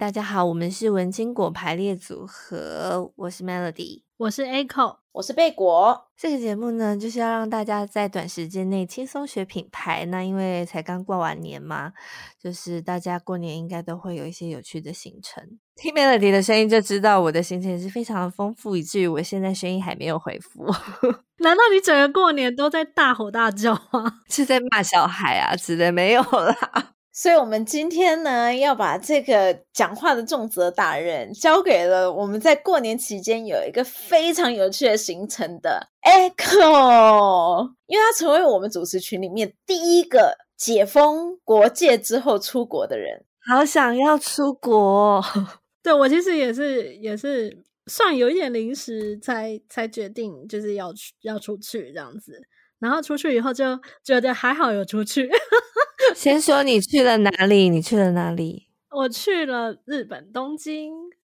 大家好，我们是文青果排列组合，我是 Melody，我是 Echo，我是贝果。这个节目呢，就是要让大家在短时间内轻松学品牌。那因为才刚过完年嘛，就是大家过年应该都会有一些有趣的行程。听 Melody 的声音就知道我的行程是非常的丰富，以至于我现在声音还没有回复。难道你整个过年都在大吼大叫吗？是在骂小孩啊？是的，没有啦。所以，我们今天呢，要把这个讲话的重责大任交给了我们在过年期间有一个非常有趣的行程的 Echo，因为他成为我们主持群里面第一个解封国界之后出国的人，好想要出国。对，我其实也是，也是算有一点临时才才决定，就是要去要出去这样子。然后出去以后就觉得还好有出去。先说你去了哪里？你去了哪里？我去了日本东京，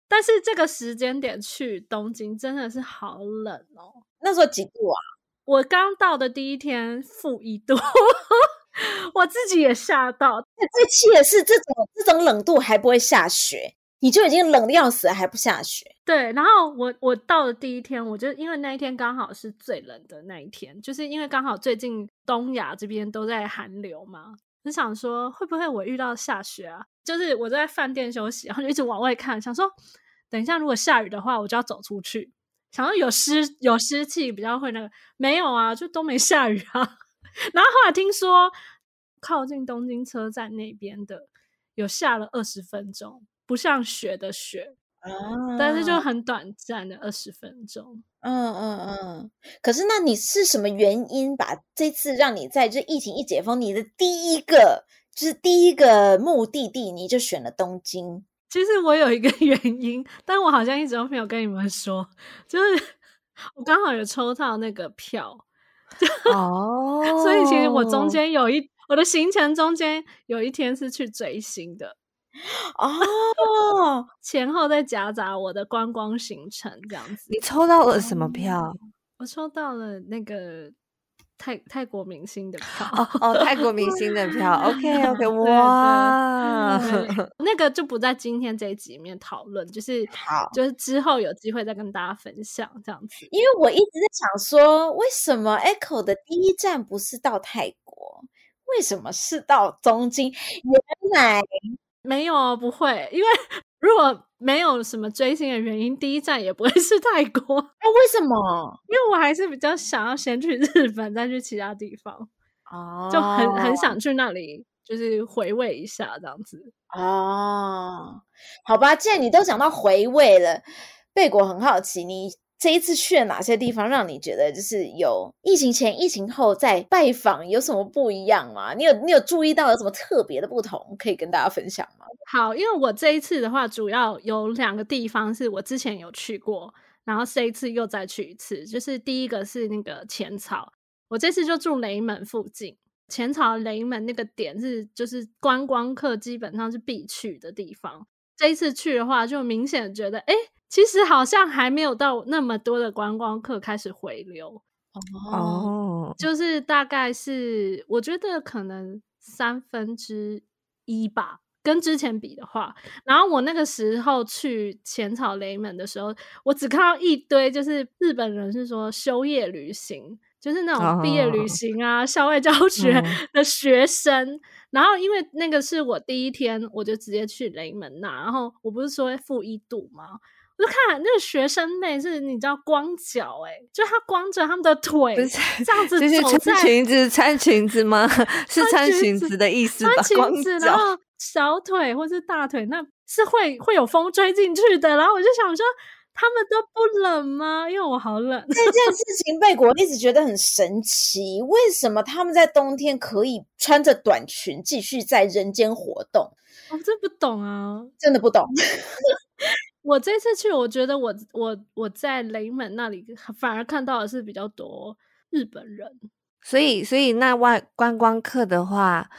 但是这个时间点去东京真的是好冷哦。那时候几度啊？我刚到的第一天负一度，我自己也吓到。最气的是这种这种冷度还不会下雪。你就已经冷的要死了，还不下雪？对，然后我我到了第一天，我就因为那一天刚好是最冷的那一天，就是因为刚好最近东亚这边都在寒流嘛，就想说会不会我遇到下雪啊？就是我在饭店休息，然后就一直往外看，想说等一下如果下雨的话，我就要走出去，想说有湿有湿气比较会那个，没有啊，就都没下雨啊。然后后来听说靠近东京车站那边的有下了二十分钟。不像雪的雪，啊、但是就很短暂的二十分钟。嗯嗯嗯。可是，那你是什么原因把这次让你在这疫情一解封，你的第一个就是第一个目的地，你就选了东京？其实我有一个 原因，但我好像一直都没有跟你们说，就是 我刚好有抽到那个票哦，所以其实我中间有一我的行程中间有一天是去追星的。哦，前后再夹杂我的观光行程这样子。你抽到了什么票？我抽到了那个泰泰国明星的票。哦哦，泰国明星的票。OK OK，哇，那个就不在今天这一集里面讨论，就是好，就是之后有机会再跟大家分享这样子。因为我一直在想说，为什么 Echo 的第一站不是到泰国？为什么是到东京？原来。没有啊，不会，因为如果没有什么追星的原因，第一站也不会 是泰国。那、啊、为什么？因为我还是比较想要先去 日本，再去其他地方。哦，就很很想去那里，就是回味一下这样子。哦，好吧，既然你都讲到回味了，贝果很好奇你。这一次去了哪些地方，让你觉得就是有疫情前、疫情后在拜访有什么不一样吗？你有你有注意到有什么特别的不同，可以跟大家分享吗？好，因为我这一次的话，主要有两个地方是我之前有去过，然后这一次又再去一次。就是第一个是那个浅草，我这次就住雷门附近。浅草雷门那个点是就是观光客基本上是必去的地方。这一次去的话，就明显觉得哎。诶其实好像还没有到那么多的观光客开始回流哦，oh. 就是大概是我觉得可能三分之一吧，跟之前比的话。然后我那个时候去浅草雷门的时候，我只看到一堆就是日本人是说休业旅行，就是那种毕业旅行啊、oh. 校外教 学的学生。Oh. 然后因为那个是我第一天，我就直接去雷门那，然后我不是说负一度吗？我就看那个学生妹是，你知道光脚哎、欸，就她光着他们的腿这样子 走在，穿裙子穿裙子吗？是穿裙子的意思吧？穿裙子，然后小腿或是大腿，那是会会有风吹进去的。然后我就想说，他们都不冷吗？因为我好冷。这件事情被我一直觉得很神奇，为什么他们在冬天可以穿着短裙继续在人间活动？我真不懂啊，真的不懂。我这次去，我觉得我我我在雷门那里反而看到的是比较多日本人，所以所以那外观光客的话，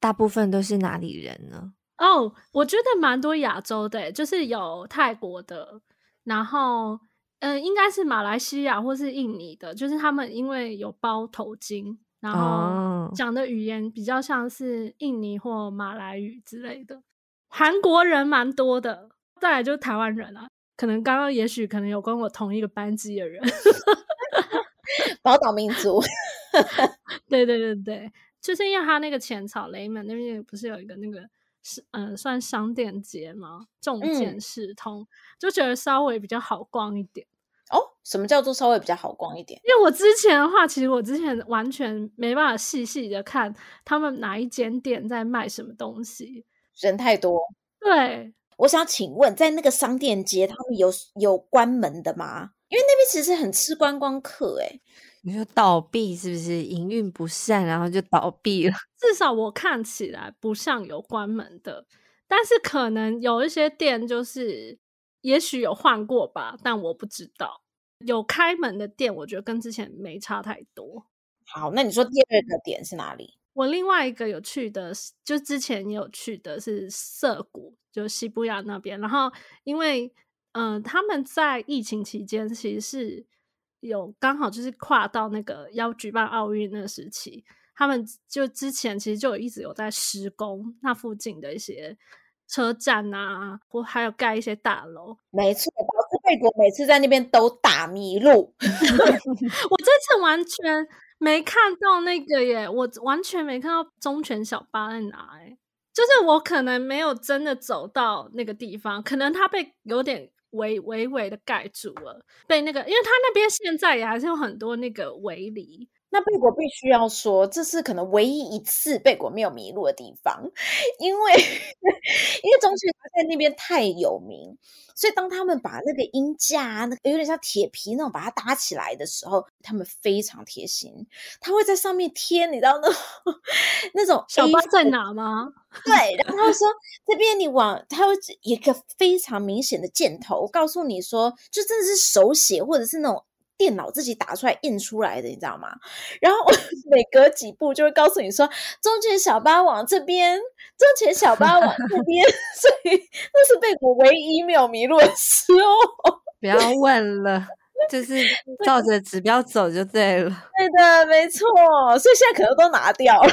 大部分都是哪里人呢？哦，oh, 我觉得蛮多亚洲的，就是有泰国的，然后嗯、呃，应该是马来西亚或是印尼的，就是他们因为有包头巾，然后讲的语言比较像是印尼或马来语之类的。韩国人蛮多的，再来就是台湾人啊，可能刚刚也许可能有跟我同一个班级的人，宝岛民族，对对对对，就是因为他那个浅草雷门那边不是有一个那个是嗯、呃、算商店街吗？重建市通，嗯、就觉得稍微比较好逛一点。哦，什么叫做稍微比较好逛一点？因为我之前的话，其实我之前完全没办法细细的看他们哪一间店在卖什么东西，人太多。对，我想请问，在那个商店街，他们有有关门的吗？因为那边其实很吃观光客，诶。你说倒闭是不是营运不善，然后就倒闭了？至少我看起来不像有关门的，但是可能有一些店就是。也许有换过吧，但我不知道。有开门的店，我觉得跟之前没差太多。好，那你说第二个点是哪里？我另外一个有去的，就之前也有去的是涩谷，就西布亚那边。然后因为，嗯、呃，他们在疫情期间其实是有刚好就是跨到那个要举办奥运那个时期，他们就之前其实就有一直有在施工那附近的一些。车站啊，或还有盖一些大楼，没错，导致贝果每次在那边都打迷路。我这次完全没看到那个耶，我完全没看到忠犬小八在哪哎，就是我可能没有真的走到那个地方，可能它被有点围围围的盖住了，被那个，因为它那边现在也还是有很多那个围篱。那贝果必须要说，这是可能唯一一次贝果没有迷路的地方，因为因为忠犬在那边太有名，所以当他们把那个鹰架，那个有点像铁皮那种，把它搭起来的时候，他们非常贴心，他会在上面贴，你知道那种 那种小巴在哪吗？对，然后他会说这边你往，他会一个非常明显的箭头，告诉你说，就真的是手写或者是那种。电脑自己打出来印出来的，你知道吗？然后 每隔几步就会告诉你说：“中前小八往这边，中前小八往这 边。”所以那是被我唯一没有迷路的时候。不要问了，就是照着指标走就对了。对的，没错。所以现在可能都拿掉了，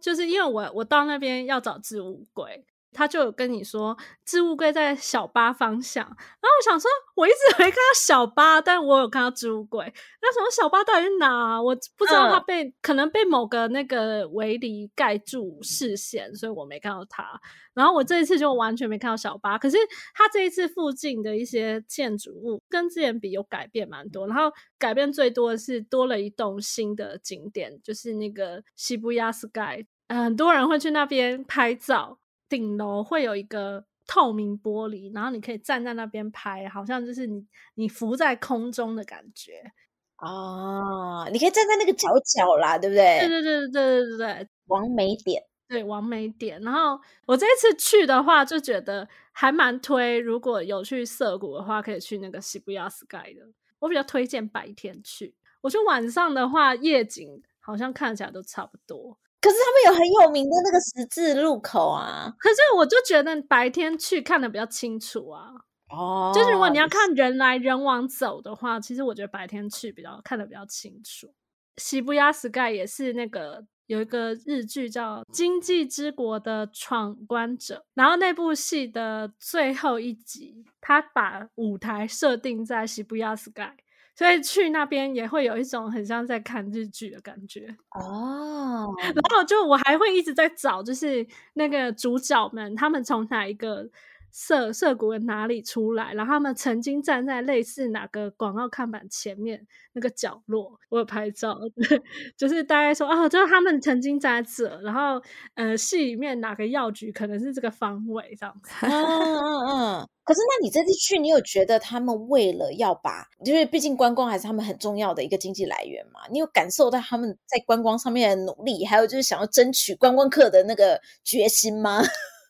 就是因为我我到那边要找置物柜。他就有跟你说置物柜在小八方向，然后我想说，我一直没看到小八，但我有看到置物柜。那什么小八到底是哪？我不知道，他被、嗯、可能被某个那个围篱盖住视线，所以我没看到他。然后我这一次就完全没看到小八，可是他这一次附近的一些建筑物跟之前比有改变蛮多，然后改变最多的是多了一栋新的景点，就是那个西布亚斯盖，很多人会去那边拍照。顶楼会有一个透明玻璃，然后你可以站在那边拍，好像就是你你浮在空中的感觉哦。你可以站在那个角角啦，对不对？对对对对对对对，网美点，对网美点。然后我这次去的话，就觉得还蛮推，如果有去涩谷的话，可以去那个西布亚 sky 的。我比较推荐白天去，我觉得晚上的话，夜景好像看起来都差不多。可是他们有很有名的那个十字路口啊，可是我就觉得白天去看的比较清楚啊。哦，就是如果你要看人来人往走的话，其实我觉得白天去比较看的比较清楚。西布亚斯盖也是那个有一个日剧叫《经济之国的闯关者》，然后那部戏的最后一集，他把舞台设定在西布亚斯盖。所以去那边也会有一种很像在看日剧的感觉哦。然后就我还会一直在找，就是那个主角们他们从哪一个涩涩谷的哪里出来，然后他们曾经站在类似哪个广告看板前面那个角落，我有拍照，就是大概说啊，就是他们曾经在这，然后呃，戏里面哪个药局可能是这个方位这样子。嗯嗯嗯。可是，那你这次去，你有觉得他们为了要把，就是毕竟观光还是他们很重要的一个经济来源嘛？你有感受到他们在观光上面的努力，还有就是想要争取观光客的那个决心吗？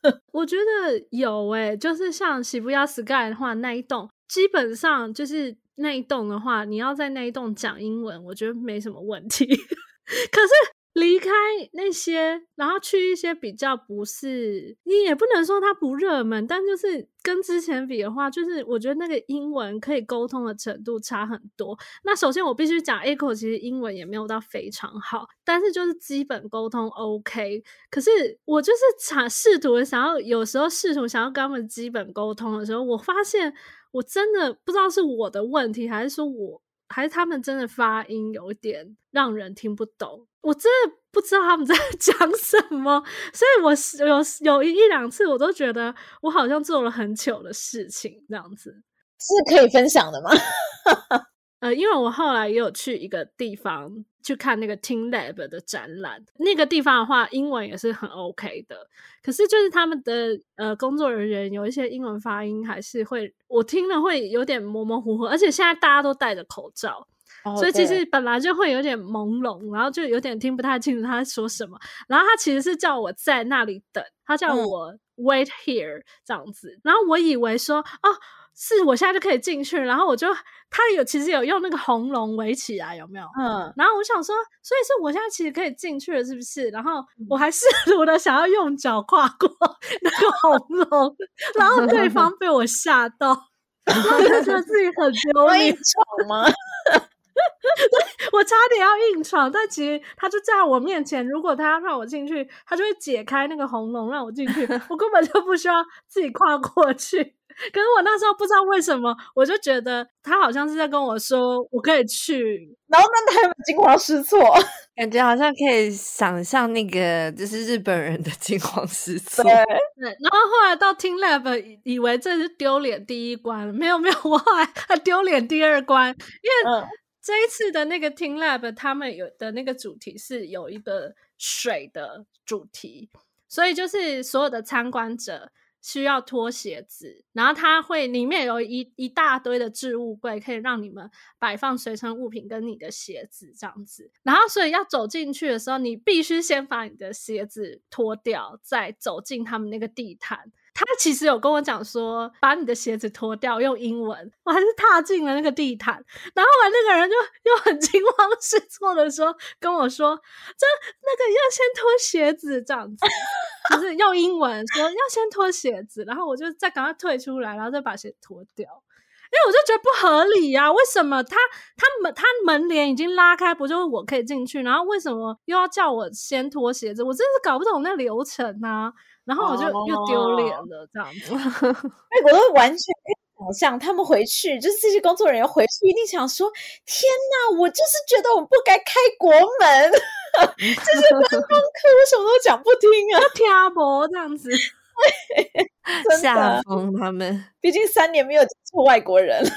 我觉得有诶、就是像喜布亚 Sky 的话，那一栋基本上就是那一栋的话，你要在那一栋讲英文，我觉得没什么问题。可是离开那些，然后去一些比较不是，你也不能说它不热门，但就是跟之前比的话，就是我觉得那个英文可以沟通的程度差很多。那首先我必须讲，Echo 其实英文也没有到非常好，但是就是基本沟通 OK。可是我就是想试图想要，有时候试图想要跟他们基本沟通的时候，我发现我真的不知道是我的问题，还是说我。还是他们真的发音有点让人听不懂，我真的不知道他们在 讲什么，所以我有有一一两次我都觉得我好像做了很糗的事情，这样子是可以分享的吗？呃，因为我后来也有去一个地方去看那个 teamLab 的展览，那个地方的话，英文也是很 OK 的。可是就是他们的呃工作人员有一些英文发音还是会，我听了会有点模模糊糊，而且现在大家都戴着口罩，哦、所以其实本来就会有点朦胧，然后就有点听不太清楚他在说什么。然后他其实是叫我在那里等，他叫我 wait here 这样子，嗯、然后我以为说哦。是我现在就可以进去，然后我就他有其实有用那个红龙围起来，有没有？嗯，然后我想说，所以是我现在其实可以进去了，是不是？然后我还试图的想要用脚跨过那个红龙，然后对方被我吓到，然后觉得自己很 丢闯吗？我差点要硬闯，但其实他就在我面前，如果他要让我进去，他就会解开那个红龙让我进去，我根本就不需要自己跨过去。可是我那时候不知道为什么，我就觉得他好像是在跟我说我可以去，然后那他还惊慌失措，感觉好像可以想象那个就是日本人的惊慌失 措。对，对，然后后来到 TeamLab 以为这是丢脸第一关，没有没有，我后来还丢脸第二关，因为这一次的那个 TeamLab 他们有的那个主题是有一个水的主题，所以就是所有的参观者。需要脱鞋子，然后它会里面有一一大堆的置物柜，可以让你们摆放随身物品跟你的鞋子这样子。然后所以要走进去的时候，你必须先把你的鞋子脱掉，再走进他们那个地毯。他其实有跟我讲说，把你的鞋子脱掉，用英文。我还是踏进了那个地毯，然后那个人就又很 惊慌失措的说，跟我说，这那个要先脱鞋子，这样子，就是用英文说要先脱鞋子，然后我就再赶快退出来，然后再把鞋脱掉，为我就觉得不合理呀、啊，为什么他他门他门帘已经拉开，不就是我可以进去，然后为什么又要叫我先脱鞋子？我真是搞不懂那流程啊。然后我就又丢脸了，这样子。哎，我都完全想象他们回去，就是这些工作人员回去一定想说：“天哪，我就是觉得我们不该开国门，这些观光客为什么都讲不听啊？听不这样子，吓疯他们。毕竟三年没有接触外国人。”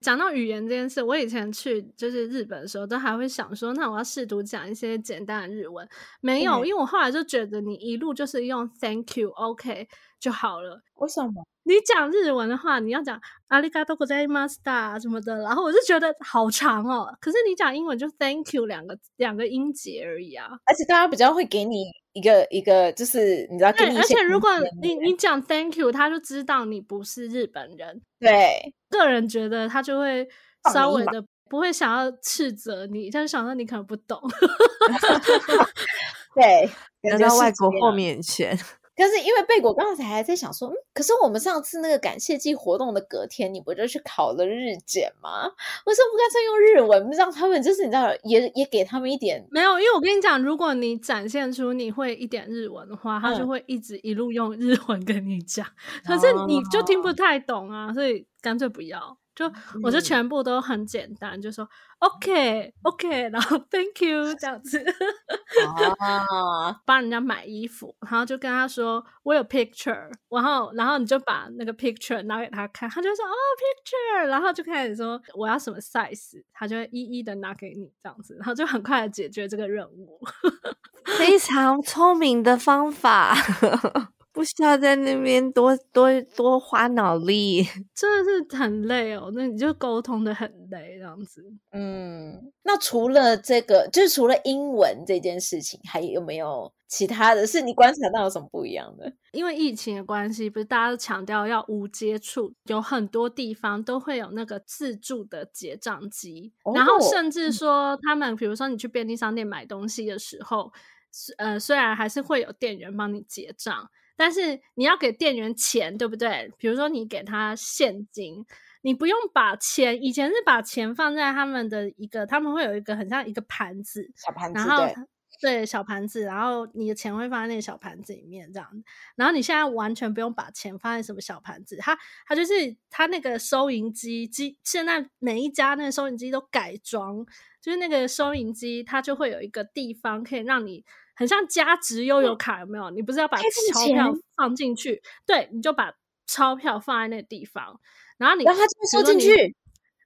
讲到语言这件事，我以前去就是日本的时候，都还会想说，那我要试图讲一些简单的日文。没有，因为我后来就觉得你一路就是用 Thank you, OK 就好了。为什么？你讲日文的话，你要讲ありがとうございました什么的，然后我就觉得好长哦。可是你讲英文就 Thank you 两个两个音节而已啊。而且大家比较会给你 一个一个，就是你知道，给你。而且如果你你讲 Thank you，他就知道你不是日本人。对，个人觉得他就会稍微的不会想要斥责你，但是想到你可能不懂。对，得到外国豁免权。可是因为贝果刚才还在想说，嗯，可是我们上次那个感谢祭活动的隔天，你不就去考了日检吗？为什么不干脆用日文，让他们就是你知道，也也给他们一点？没有，因为我跟你讲，如果你展现出你会一点日文的话，他就会一直一路用日文跟你讲，嗯、可是你就听不太懂啊，所以干脆不要。就我就。全部都很简单，嗯、就说 OK OK，然后 Thank you 这样子，啊，帮人家买衣服，然后就跟他说我有 picture，然后然后你就把那个 picture 拿给他看，他就说哦 picture，然后就开始说我要什么 size，他就会一一的拿给你这样子，然后就很快的解决这个任务，非常聪明的方法。不需要在那边多多多花脑力，真的是很累哦。那你就沟通的很累，这样子。嗯，那除了这个，就是除了英文这件事情，还有没有其他的是你观察到有什么不一样的？因为疫情的关系，不是大家都强调要无接触，有很多地方都会有那个自助的结账机，哦、然后甚至说他们，比如说你去便利商店买东西的时候，呃，虽然还是会有店员帮你结账。但是你要给店员钱，对不对？比如说你给他现金，你不用把钱，以前是把钱放在他们的一个，他们会有一个很像一个盘子，小盘子，然后对，对，小盘子，然后你的钱会放在那个小盘子里面，这样。然后你现在完全不用把钱放在什么小盘子，它它就是它那个收银机机，现在每一家那个收银机都改装，就是那个收银机它就会有一个地方可以让你。很像加值悠游卡，有没有？你不是要把钞票放进去？对，你就把钞票放在那个地方，然后你，然后它就会收进去，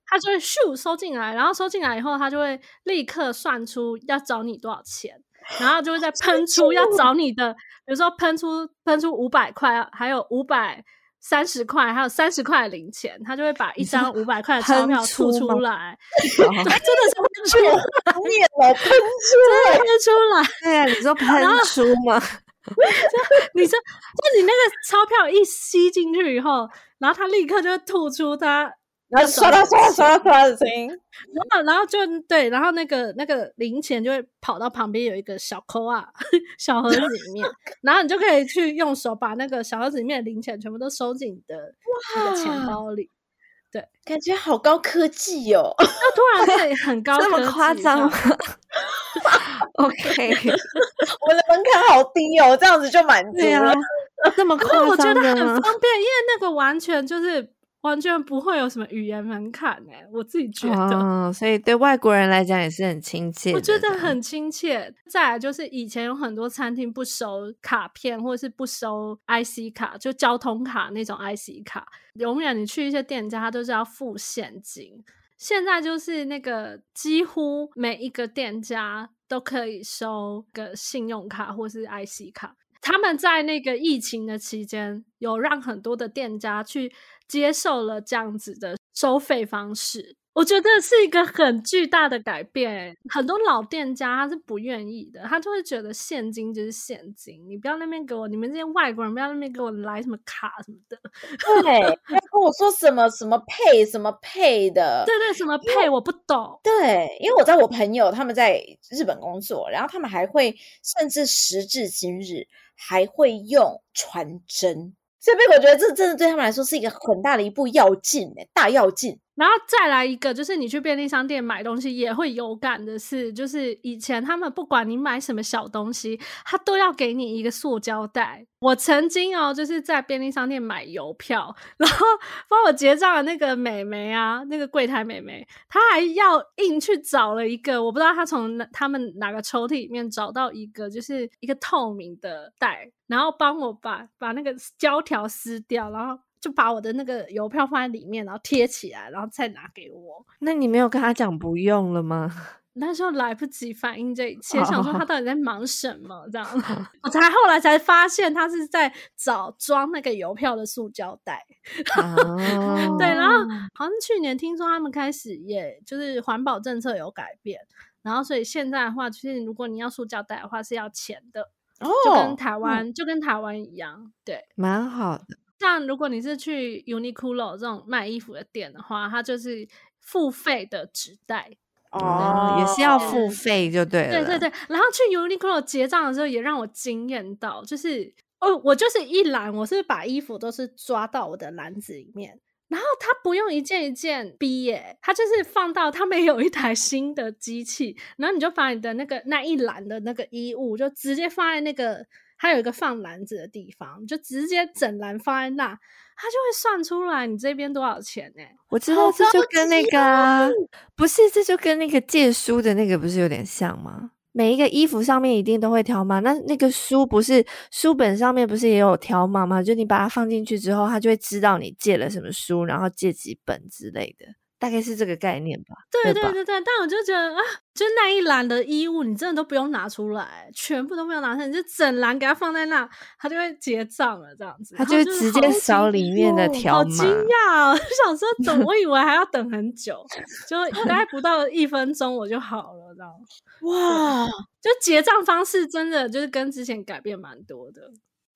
它就会咻收进来，然后收进来以后，它就会立刻算出要找你多少钱，然后就会再 喷出要找你的，比如说喷出喷出五百块，还有五百。三十块，还有三十块的零钱，他就会把一张五百块的钞票吐出 来，真的是 喷出，念了喷出，喷出来。对呀，你说喷出吗？你说，就你那个钞票一吸进去以后，然后他立刻就会吐出它。然后刷啦刷啦刷啦刷啦的声音，然后然后就对，然后那个那个零钱就会跑到旁边有一个小扣啊小盒子里面，然后你就可以去用手把那个小盒子里面的零钱全部都收进你的那个钱包里。对，感觉好高科技哦！那突然会很高，这么夸张吗？OK，我的门槛好低哦，这样子就满足了。这么夸张，我觉得很方便，因为那个完全就是。完全不会有什么语言门槛哎、欸，我自己觉得，哦，所以对外国人来讲也是很亲切。我觉得很亲切。再来就是以前有很多餐厅不收卡片，或者是不收 IC 卡，就交通卡那种 IC 卡，永远你去一些店家，他都是要付现金。现在就是那个几乎每一个店家都可以收个信用卡或是 IC 卡。他们在那个疫情的期间，有让很多的店家去接受了这样子的收费方式，我觉得是一个很巨大的改变。很多老店家他是不愿意的，他就会觉得现金就是现金，你不要那边给我，你们这些外国人不要那边给我来什么卡什么的。对，要跟我说什么什么配什么配的，对对，什么配我不懂。对，因为我在我朋友他们在日本工作，然后他们还会甚至时至今日。还会用传真，这边我觉得这真的对他们来说是一个很大的一步要进诶，大要进。然后再来一个，就是你去便利商店买东西也会有感的是，就是以前他们不管你买什么小东西，他都要给你一个塑胶袋。我曾经哦，就是在便利商店买邮票，然后帮我结账的那个美眉啊，那个柜台美眉，她还要硬去找了一个，我不知道她从他们哪个抽屉里面找到一个，就是一个透明的袋，然后帮我把把那个胶条撕掉，然后。就把我的那个邮票放在里面，然后贴起来，然后再拿给我。那你没有跟他讲不用了吗？那时候来不及反应这一切，想说他到底在忙什么这样。我才后来才发现，他是在找装那个邮票的塑胶袋。对，然后好像去年听说他们开始，也就是环保政策有改变，然后所以现在的话，其实如果你要塑胶袋的话是要钱的，就跟台湾、嗯、就跟台湾一样，对，蛮好的。像如果你是去 Uniqlo 这种卖衣服的店的话，它就是付费的纸袋哦，也是要付费就对了。对对对，然后去 Uniqlo 结账的时候也让我惊艳到，就是哦，我就是一篮，我是把衣服都是抓到我的篮子里面，然后他不用一件一件逼耶，他就是放到他们有一台新的机器，然后你就把你的那个那一篮的那个衣物就直接放在那个。还有一个放篮子的地方，就直接整篮放在那，他就会算出来你这边多少钱呢、欸？我知道，这就跟那个、啊、不是，这就跟那个借书的那个不是有点像吗？每一个衣服上面一定都会条码，那那个书不是书本上面不是也有条码吗？就你把它放进去之后，他就会知道你借了什么书，然后借几本之类的。大概是这个概念吧。对对对对，但我就觉得啊，就那一篮的衣物，你真的都不用拿出来，全部都不用拿出来，你就整篮给它放在那，他就会结账了，这样子。他就直接扫里面的条码。好惊讶！我 就想说等，我以为还要等很久，就大概不到一分钟我就好了，这样。哇！就结账方式真的就是跟之前改变蛮多的。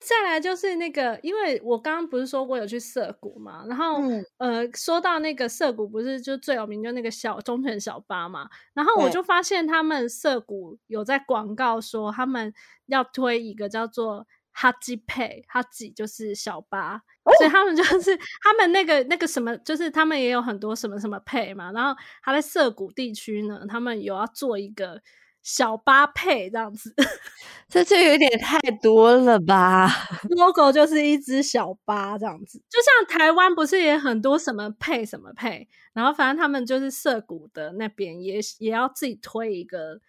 再来就是那个，因为我刚刚不是说过有去涩谷嘛，然后、嗯、呃，说到那个涩谷不是就最有名就那个小忠犬小八嘛，然后我就发现他们涩谷有在广告说他们要推一个叫做哈吉配，哈吉就是小八，哦、所以他们就是他们那个那个什么，就是他们也有很多什么什么配嘛，然后他在涩谷地区呢，他们有要做一个。小八配这样子，这就有点太多了吧？Logo 就是一只小八这样子，就像台湾不是也很多什么配什么配，然后反正他们就是涩谷的那边也也要自己推一个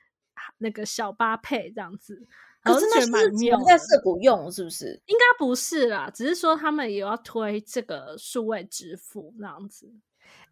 那个小八配这样子，可是那是在涩谷用是不是？应该不是啦，只是说他们也要推这个数位支付那样子。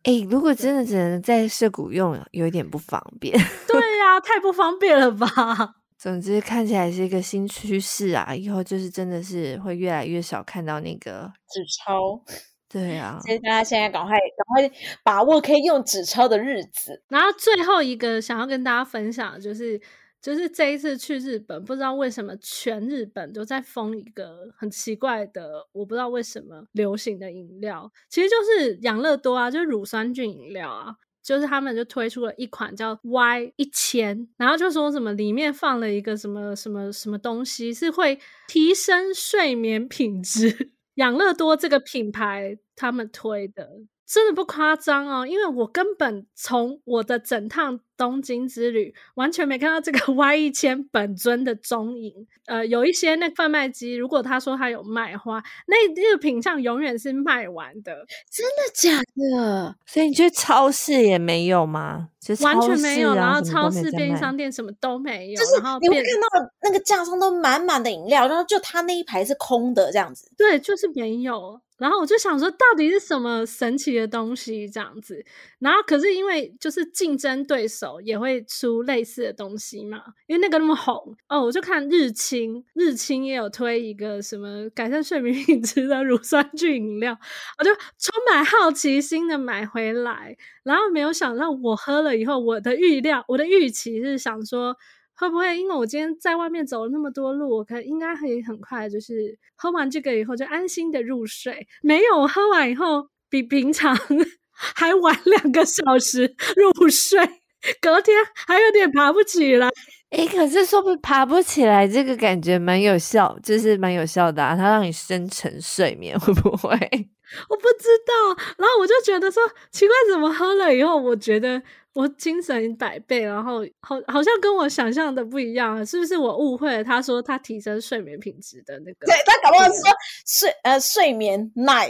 哎、欸，如果真的只能在涩谷用，有一点不方便。啊，太不方便了吧？总之看起来是一个新趋势啊，以后就是真的是会越来越少看到那个纸钞。对啊，所以大家现在赶快赶快把握可以用纸钞的日子。然后最后一个想要跟大家分享的就是。就是这一次去日本，不知道为什么全日本都在封一个很奇怪的，我不知道为什么流行的饮料，其实就是养乐多啊，就是乳酸菌饮料啊，就是他们就推出了一款叫 Y 一千，然后就说什么里面放了一个什么什么什么东西，是会提升睡眠品质，养乐多这个品牌他们推的。真的不夸张哦，因为我根本从我的整趟东京之旅完全没看到这个 Y 一千本尊的踪影。呃，有一些那贩卖机，如果他说他有卖花，那那个品上永远是卖完的。真的假的？所以你去超市也没有吗？完全没有，然后超市、便利商店什么都没有。就是你会看到那个架上都满满的饮料，然后就他那一排是空的这样子。对，就是没有。然后我就想说，到底是什么神奇的东西这样子？然后可是因为就是竞争对手也会出类似的东西嘛，因为那个那么红哦，我就看日清，日清也有推一个什么改善睡眠品质的乳酸菌饮料，我就充满好奇心的买回来，然后没有想到我喝了以后，我的预料，我的预期是想说。会不会因为我今天在外面走了那么多路，我可应该可以很快就是喝完这个以后就安心的入睡？没有，我喝完以后比平常 还晚两个小时入睡，隔天还有点爬不起来。诶，可是说不爬不起来，这个感觉蛮有效，就是蛮有效的啊，它让你深沉睡眠，会不会？我不知道。然后我就觉得说奇怪，怎么喝了以后，我觉得。我精神百倍，然后好好像跟我想象的不一样，是不是我误会了？他说他提升睡眠品质的那个，对，他搞不好是说睡呃睡眠奶，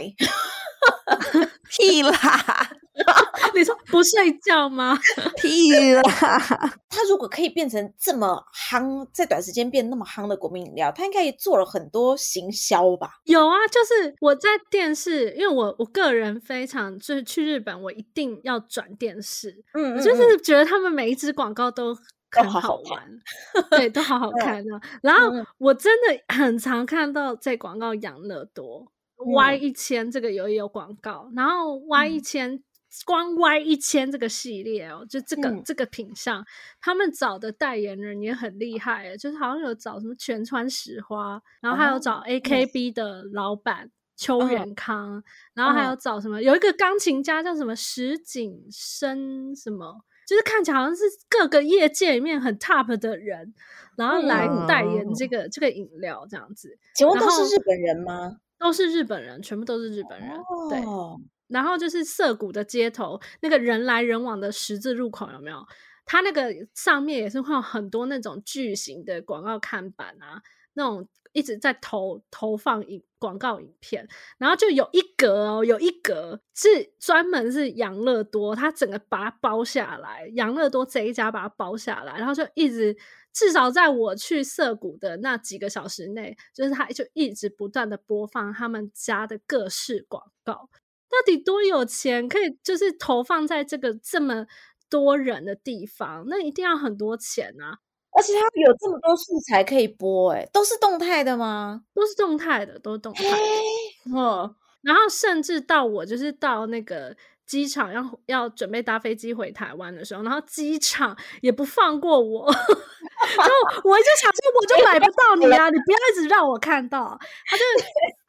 屁啦！你说不睡觉吗？屁啦！他如果可以变成这么夯，在短时间变那么夯的国民饮料，他应该也做了很多行销吧？有啊，就是我在电视，因为我我个人非常就是去日本，我一定要转电视，嗯，嗯，嗯，我就是觉得他们每一支广告都很好玩，对，都好好看的。然后我真的很常看到在广告养乐多 Y 一千这个有也有广告，然后 Y 一千。嗯光 Y 一千这个系列哦，就这个、嗯、这个品相，他们找的代言人也很厉害，就是好像有找什么全川石花，然后还有找 AKB 的老板邱元康，哦、然后还有找什么、哦、有一个钢琴家叫什么石井生什么，就是看起来好像是各个业界里面很 top 的人，然后来代言这个、嗯、这个饮料这样子。请问都是日本人吗？都是日本人，全部都是日本人，哦、对。然后就是涩谷的街头，那个人来人往的十字路口有没有？它那个上面也是会有很多那种巨型的广告看板啊，那种一直在投投放影广告影片。然后就有一格哦，有一格是专门是养乐多，它整个把它包下来，养乐多这一家把它包下来，然后就一直至少在我去涩谷的那几个小时内，就是它就一直不断的播放他们家的各式广告。到底多有钱可以就是投放在这个这么多人的地方？那一定要很多钱啊！而且它有这么多素材可以播，诶，都是动态的吗？都是动态的，都是动态的。嗯，然后甚至到我就是到那个机场要要准备搭飞机回台湾的时候，然后机场也不放过我，然后我就想说，我就买不到你啊，你不要一直让我看到，他就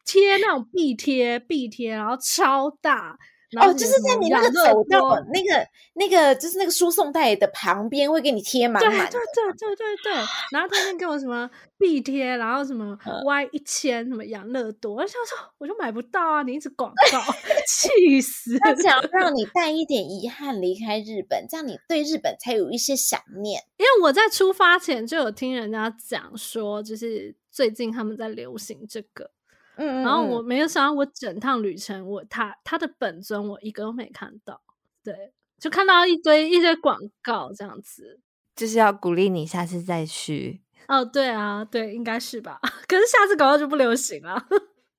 贴那种壁贴，壁贴，然后超大。哦，就是在你那个走道那个那个，就是那个输送带的旁边会给你贴满满。对对对对对对。然后他那给我什么必贴，然后什么 Y 一千，什么养乐多，我想说我就买不到啊！你一直广 告，气死！他想要让你带一点遗憾离开日本，这样你对日本才有一些想念。因为我在出发前就有听人家讲说，就是最近他们在流行这个。嗯，然后我没有想到，我整趟旅程，我他他的本尊我一个都没看到，对，就看到一堆一堆广告这样子，就是要鼓励你下次再去。哦，对啊，对，应该是吧？可是下次搞到就不流行了，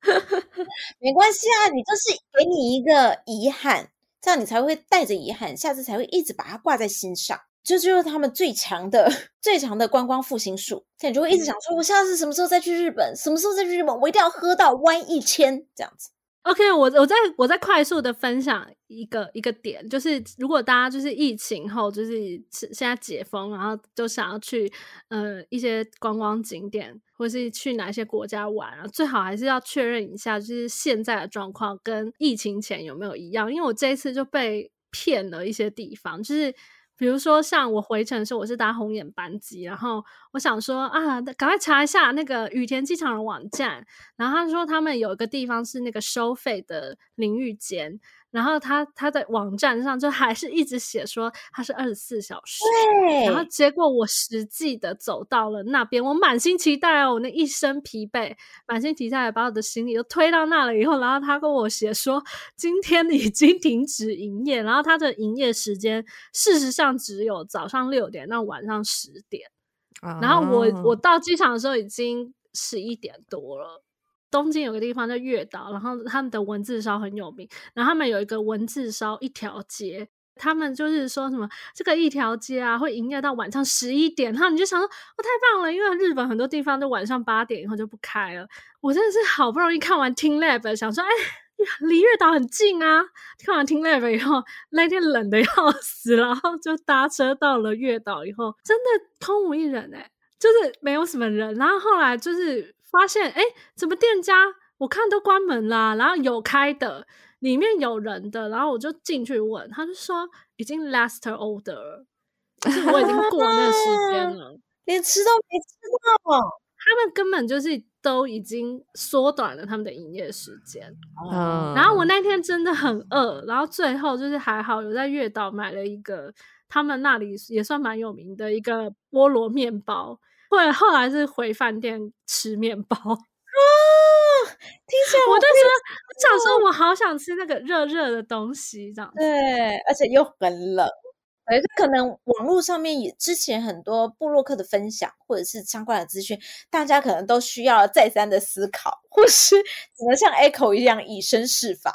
没关系啊，你就是给你一个遗憾，这样你才会带着遗憾，下次才会一直把它挂在心上。这就，就是他们最强的、最强的观光复兴术。现在你就会一直想说，我下次什么时候再去日本？什么时候再去日本？我一定要喝到 Y 一千这样子。OK，我我再我再快速的分享一个一个点，就是如果大家就是疫情后就是现在解封，然后就想要去呃一些观光景点，或是去哪些国家玩啊，最好还是要确认一下，就是现在的状况跟疫情前有没有一样。因为我这一次就被骗了一些地方，就是。比如说，像我回程的时候，我是搭红眼班机，然后我想说啊，赶快查一下那个羽田机场的网站，然后他说他们有一个地方是那个收费的淋浴间。然后他他在网站上就还是一直写说他是二十四小时，对。然后结果我实际的走到了那边，我满心期待哦，我那一身疲惫，满心期待把我的行李都推到那了以后，然后他跟我写说今天已经停止营业，然后他的营业时间事实上只有早上六点到晚上十点，哦。然后我我到机场的时候已经十一点多了。东京有个地方叫月岛，然后他们的文字烧很有名，然后他们有一个文字烧一条街，他们就是说什么这个一条街啊会营业到晚上十一点，然后你就想说哦，太棒了，因为日本很多地方都晚上八点以后就不开了。我真的是好不容易看完 t e a Lab，想说哎，离月岛很近啊。看完 t e a Lab 以后，那天冷得要死，然后就搭车到了月岛以后，真的空无一人诶、欸，就是没有什么人。然后后来就是。发现哎，怎么店家我看都关门啦，然后有开的，里面有人的，然后我就进去问，他就说已经 last order，就是我已经过那个时间了，连吃都没吃到，他们根本就是都已经缩短了他们的营业时间。嗯，然后我那天真的很饿，然后最后就是还好有在月岛买了一个他们那里也算蛮有名的一个菠萝面包。对，后来是回饭店吃面包啊！听起来我就觉得，我想说，我好想吃那个热热的东西，这样对，而且又很冷。而可能网络上面也之前很多部落客的分享，或者是相关的资讯，大家可能都需要再三的思考，或是只能像 Echo 一样以身试法，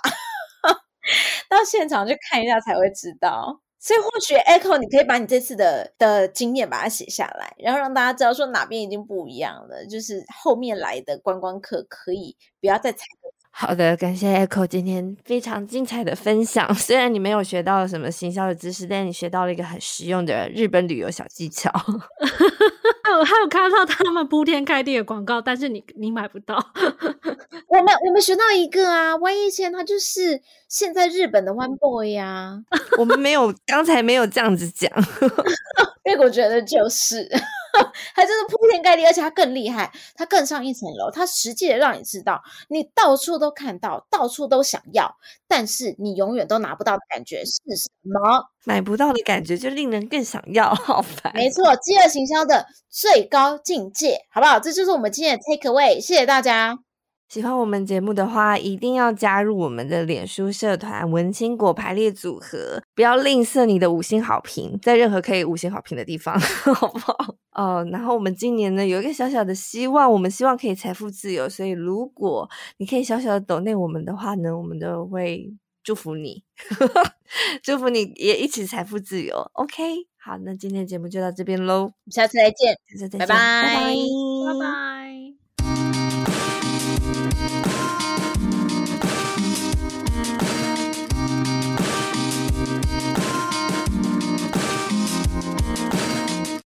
到现场去看一下才会知道。所以或许 Echo，你可以把你这次的的经验把它写下来，然后让大家知道说哪边已经不一样了，就是后面来的观光客可以不要再踩。好的，感谢 Echo 今天非常精彩的分享。虽然你没有学到什么行销的知识，但你学到了一个很实用的日本旅游小技巧。还有还有看到他们铺天盖地的广告，但是你你买不到。我们我们学到一个啊，Y 一千他就是现在日本的 One Boy 呀。我们没有，刚才没有这样子讲。因为我觉得就是。还真的铺天盖地，而且它更厉害，它更上一层楼，它实际的让你知道，你到处都看到，到处都想要，但是你永远都拿不到的感觉是什么？买不到的感觉就令人更想要，好烦。没错，饥饿行销的最高境界，好不好？这就是我们今天的 take away，谢谢大家。喜欢我们节目的话，一定要加入我们的脸书社团“文青果排列组合”，不要吝啬你的五星好评，在任何可以五星好评的地方，好不好？哦，然后我们今年呢有一个小小的希望，我们希望可以财富自由，所以如果你可以小小的抖内我们的话呢，我们都会祝福你，祝福你也一起财富自由。OK，好，那今天节目就到这边喽，下次再见，下次再见，拜拜，拜拜。拜拜。